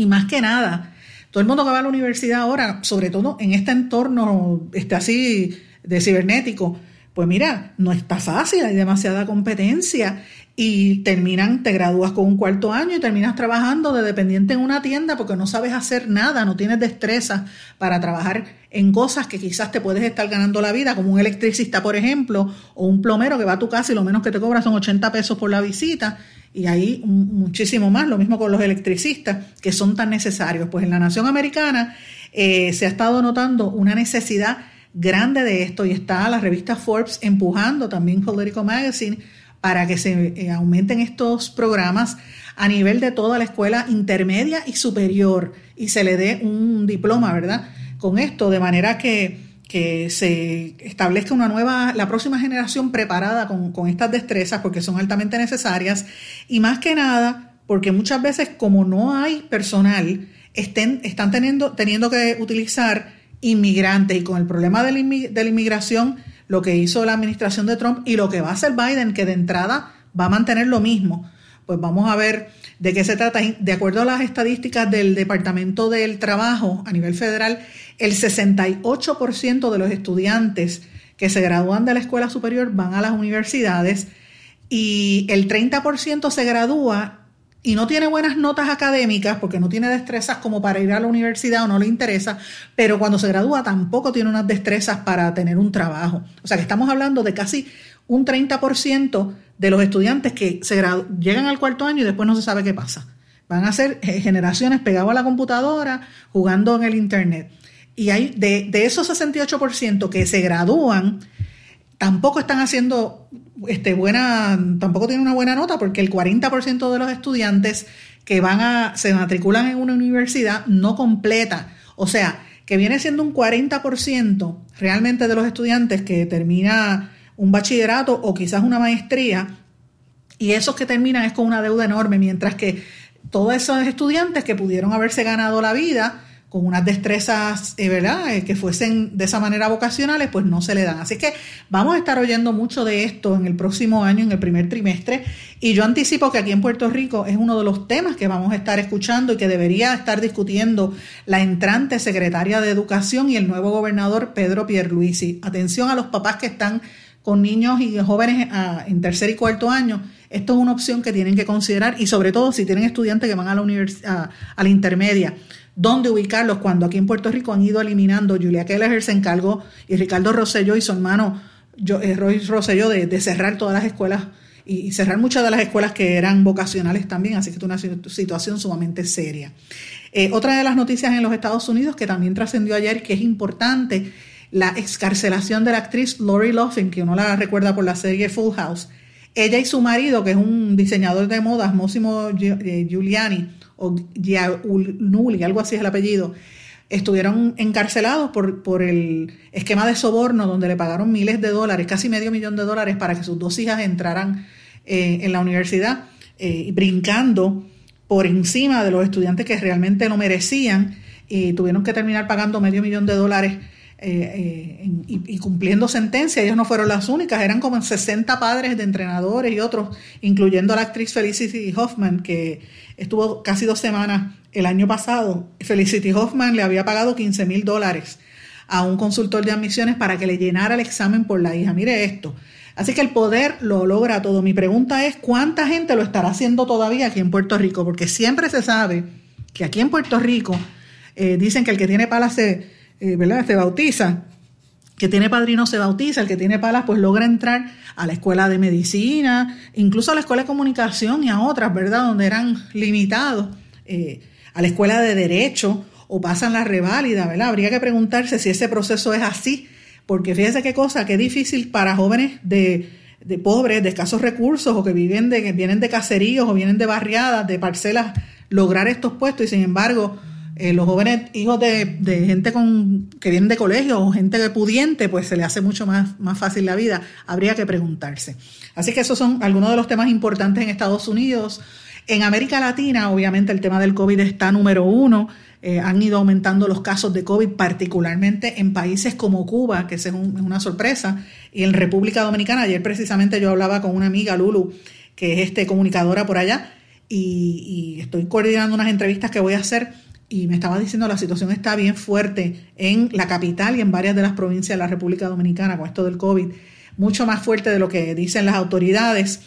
y más que nada, todo el mundo que va a la universidad ahora, sobre todo en este entorno este, así de cibernético, pues mira, no está fácil, hay demasiada competencia y terminan, te gradúas con un cuarto año y terminas trabajando de dependiente en una tienda porque no sabes hacer nada, no tienes destreza para trabajar en cosas que quizás te puedes estar ganando la vida, como un electricista, por ejemplo, o un plomero que va a tu casa y lo menos que te cobra son 80 pesos por la visita y ahí muchísimo más, lo mismo con los electricistas, que son tan necesarios. Pues en la nación americana eh, se ha estado notando una necesidad grande de esto y está la revista Forbes empujando también Political Magazine para que se eh, aumenten estos programas a nivel de toda la escuela intermedia y superior y se le dé un diploma, ¿verdad? Con esto, de manera que, se establezca una nueva, la próxima generación preparada con, con estas destrezas porque son altamente necesarias. Y más que nada porque muchas veces como no hay personal, estén, están teniendo, teniendo que utilizar inmigrantes. Y con el problema de la, inmigración, lo que hizo la administración de Trump y lo que va a hacer Biden, que de entrada va a mantener lo mismo, pues vamos a ver de qué se trata. De acuerdo a las estadísticas del Departamento del Trabajo a nivel federal, el 68% de los estudiantes que se gradúan de la escuela superior van a las universidades y el 30% se gradúa y no tiene buenas notas académicas porque no tiene destrezas como para ir a la universidad o no le interesa, pero cuando se gradúa tampoco tiene unas destrezas para tener un trabajo. O sea que estamos hablando de casi un 30% de los estudiantes que llegan al cuarto año y después no se sabe qué pasa. Van a ser eh, generaciones pegados a la computadora, jugando en el Internet. Y hay de, de esos 68% que se gradúan, tampoco están haciendo este, buena, tampoco tienen una buena nota porque el 40% de los estudiantes que van a, se matriculan en una universidad no completa. O sea, que viene siendo un 40% realmente de los estudiantes que termina un bachillerato o quizás una maestría, y esos que terminan es con una deuda enorme, mientras que todos esos estudiantes que pudieron haberse ganado la vida, con unas destrezas, eh, ¿verdad?, eh, que fuesen de esa manera vocacionales, pues no se le dan. Así que vamos a estar oyendo mucho de esto en el próximo año, en el primer trimestre, y yo anticipo que aquí en Puerto Rico es uno de los temas que vamos a estar escuchando y que debería estar discutiendo la entrante secretaria de Educación y el nuevo gobernador Pedro Pierluisi. Atención a los papás que están con niños y jóvenes ah, en tercer y cuarto año, esto es una opción que tienen que considerar y sobre todo si tienen estudiantes que van a la, universidad, a la intermedia dónde ubicarlos cuando aquí en Puerto Rico han ido eliminando. Julia Keller se encargó y Ricardo Rosselló y su hermano eh, Roy Rosselló de, cerrar todas las escuelas y, cerrar muchas de las escuelas que eran vocacionales también, así que es una situación sumamente seria. Eh, otra de las noticias en los Estados Unidos que también trascendió ayer, que es importante, la excarcelación de la actriz Lori Loughlin, que uno la recuerda por la serie Full House. Ella y su marido, que es un diseñador de modas, Mosimo eh, Giuliani, o Gianulli, algo así es el apellido, estuvieron encarcelados por, por el esquema de soborno donde le pagaron miles de dólares, casi medio millón de dólares para que sus dos hijas entraran eh, en la universidad, eh, brincando por encima de los estudiantes que realmente no merecían y tuvieron que terminar pagando medio millón de dólares eh, y, cumpliendo sentencia. Ellos no fueron las únicas, eran como 60 padres de entrenadores y otros, incluyendo a la actriz Felicity Hoffman, que estuvo casi dos semanas el año pasado. Felicity Hoffman le había pagado 15 mil dólares a un consultor de admisiones para que le llenara el examen por la hija. Mire esto. Así que el poder lo logra todo. Mi pregunta es, ¿cuánta gente lo estará haciendo todavía aquí en Puerto Rico? Porque siempre se sabe que aquí en Puerto Rico eh, dicen que el que tiene palas se, eh, ¿verdad? se bautiza que tiene padrino se bautiza, el que tiene palas pues logra entrar a la escuela de medicina, incluso a la escuela de comunicación y a otras, ¿verdad? Donde eran limitados, eh, a la escuela de derecho o pasan la reválida, ¿verdad? Habría que preguntarse si ese proceso es así, porque fíjese qué cosa, qué difícil para jóvenes de, de pobres, de escasos recursos o que viven de, que vienen de caseríos o vienen de barriadas, de parcelas, lograr estos puestos y sin embargo eh, los jóvenes hijos de, gente que vienen de colegio o gente pudiente, pues se le hace mucho más, más fácil la vida. Habría que preguntarse. Así que esos son algunos de los temas importantes en Estados Unidos. En América Latina, obviamente, el tema del COVID está número uno. Eh, han ido aumentando los casos de COVID, particularmente en países como Cuba, que es, una sorpresa, y en República Dominicana. Ayer precisamente yo hablaba con una amiga, Lulu, que es este, comunicadora por allá, y estoy coordinando unas entrevistas que voy a hacer y me estaba diciendo la situación está bien fuerte en la capital y en varias de las provincias de la República Dominicana con esto del COVID, mucho más fuerte de lo que dicen las autoridades.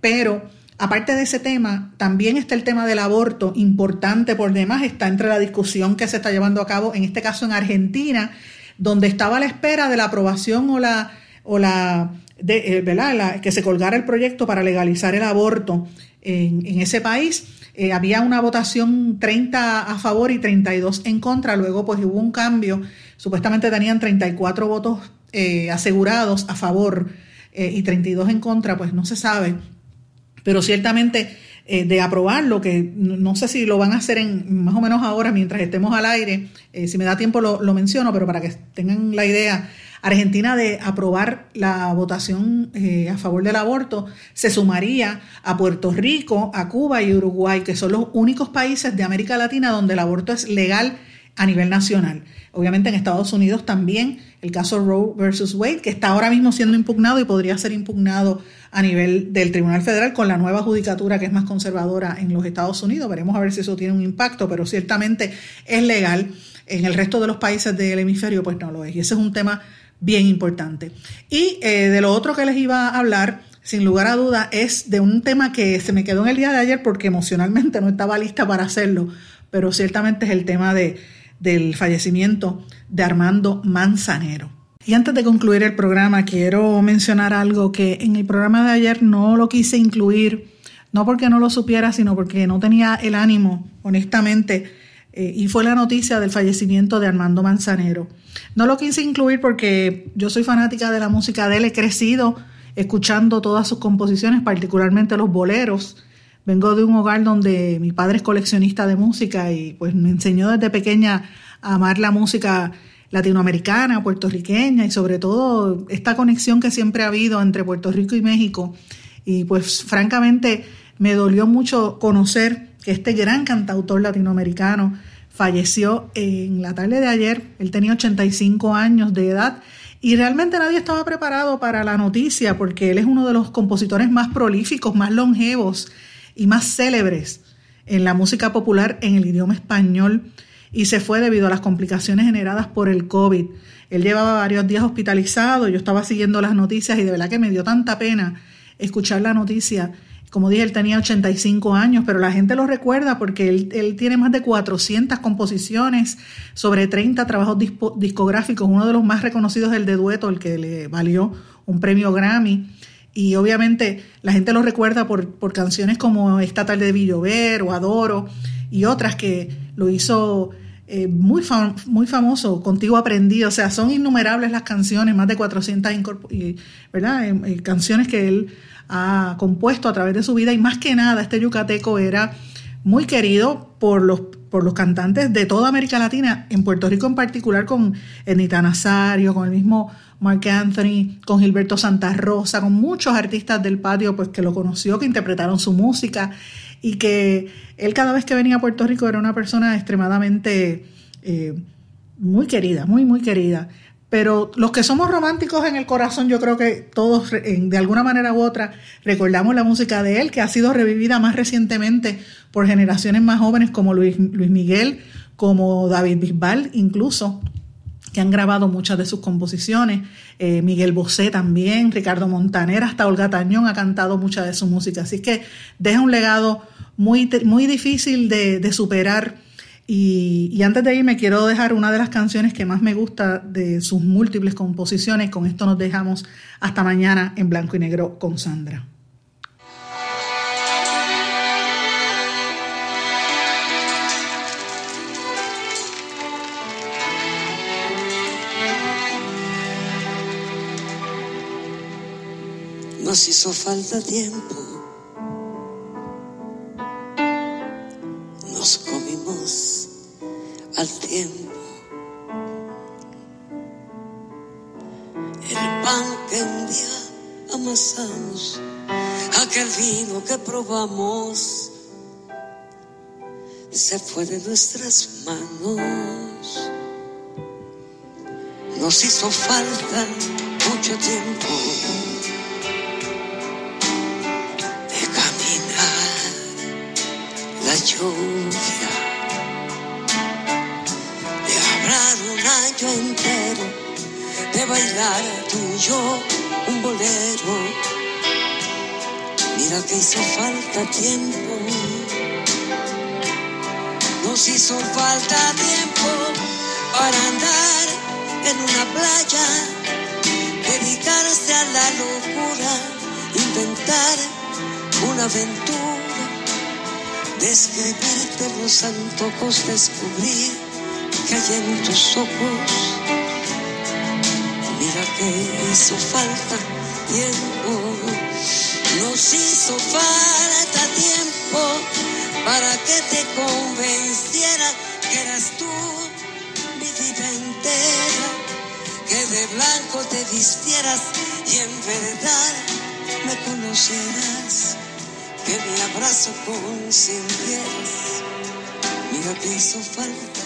Pero aparte de ese tema, también está el tema del aborto, importante por demás, está entre la discusión que se está llevando a cabo, en este caso en Argentina, donde estaba a la espera de la aprobación o la, o la, de, eh, ¿verdad? que se colgara el proyecto para legalizar el aborto en, ese país. Eh, había una votación 30 a favor y 32 en contra, luego pues hubo un cambio, supuestamente tenían 34 votos eh, asegurados a favor eh, y 32 en contra, pues no se sabe, pero ciertamente de aprobarlo, que no sé si lo van a hacer en más o menos ahora mientras estemos al aire, si me da tiempo lo menciono, pero para que tengan la idea, Argentina de aprobar la votación eh, a favor del aborto, se sumaría a Puerto Rico, a Cuba y Uruguay, que son los únicos países de América Latina donde el aborto es legal a nivel nacional. Obviamente en Estados Unidos también el caso Roe versus Wade, que está ahora mismo siendo impugnado y podría ser impugnado a nivel del Tribunal Federal con la nueva judicatura que es más conservadora en los Estados Unidos. Veremos a ver si eso tiene un impacto, pero ciertamente es legal. En el resto de los países del hemisferio pues no lo es. Y ese es un tema bien importante. Y eh, de lo otro que les iba a hablar, sin lugar a duda, es de un tema que se me quedó en el día de ayer porque emocionalmente no estaba lista para hacerlo, pero ciertamente es el tema de, del fallecimiento de Armando Manzanero. Y antes de concluir el programa, quiero mencionar algo que en el programa de ayer no lo quise incluir, no porque no lo supiera, sino porque no tenía el ánimo, honestamente, eh, y fue la noticia del fallecimiento de Armando Manzanero. No lo quise incluir porque yo soy fanática de la música de él, he crecido escuchando todas sus composiciones, particularmente los boleros. Vengo de un hogar donde mi padre es coleccionista de música y pues me enseñó desde pequeña a amar la música latinoamericana, puertorriqueña y sobre todo esta conexión que siempre ha habido entre Puerto Rico y México. Y pues francamente me dolió mucho conocer que este gran cantautor latinoamericano falleció en la tarde de ayer. Él tenía 85 años de edad y realmente nadie estaba preparado para la noticia porque él es uno de los compositores más prolíficos, más longevos y más célebres en la música popular en el idioma español y se fue debido a las complicaciones generadas por el COVID. Él llevaba varios días hospitalizado, yo estaba siguiendo las noticias y de verdad que me dio tanta pena escuchar la noticia como dije, él tenía 85 años, pero la gente lo recuerda porque él, tiene más de 400 composiciones, sobre 30 trabajos discográficos, uno de los más reconocidos es el de dueto, el que le valió un premio Grammy. Y obviamente la gente lo recuerda por, canciones como Esta tarde de Villover o Adoro y otras que lo hizo eh, muy, muy famoso, Contigo aprendí, o sea, son innumerables las canciones, más de 400 ¿verdad? Eh, eh, canciones que él ha compuesto a través de su vida y más que nada este yucateco era muy querido por los, por los cantantes de toda América Latina, en Puerto Rico en particular con Enita Nazario, con el mismo Mark Anthony, con Gilberto Santa Rosa, con muchos artistas del patio pues que lo conoció, que interpretaron su música y que él cada vez que venía a Puerto Rico era una persona extremadamente eh, muy querida, muy, muy querida. Pero los que somos románticos en el corazón, yo creo que todos, de alguna manera u otra, recordamos la música de él, que ha sido revivida más recientemente por generaciones más jóvenes como Luis, Luis Miguel, como David Bisbal, incluso, que han grabado muchas de sus composiciones. Eh, Miguel Bosé también, Ricardo Montaner, hasta Olga Tañón ha cantado mucha de su música. Así que deja un legado muy, muy difícil de, de superar y, antes de irme quiero dejar una de las canciones que más me gusta de sus múltiples composiciones. Con esto nos dejamos hasta mañana en blanco y negro con Sandra. Nos hizo falta tiempo al tiempo. El pan que un día amasamos, aquel vino que probamos, se fue de nuestras manos. Nos hizo falta mucho tiempo de caminar la lluvia yo un bolero. Mira que hizo falta tiempo, nos hizo falta tiempo para andar en una playa, dedicarse a la locura, inventar una aventura de escribirte los antojos, descubrir que hay en tus ojos. Que hizo falta tiempo, nos hizo falta tiempo para que te convenciera que eras tú mi vida entera, que de blanco te vistieras y en verdad me conocerás, que mi abrazo consintieras, mira que hizo falta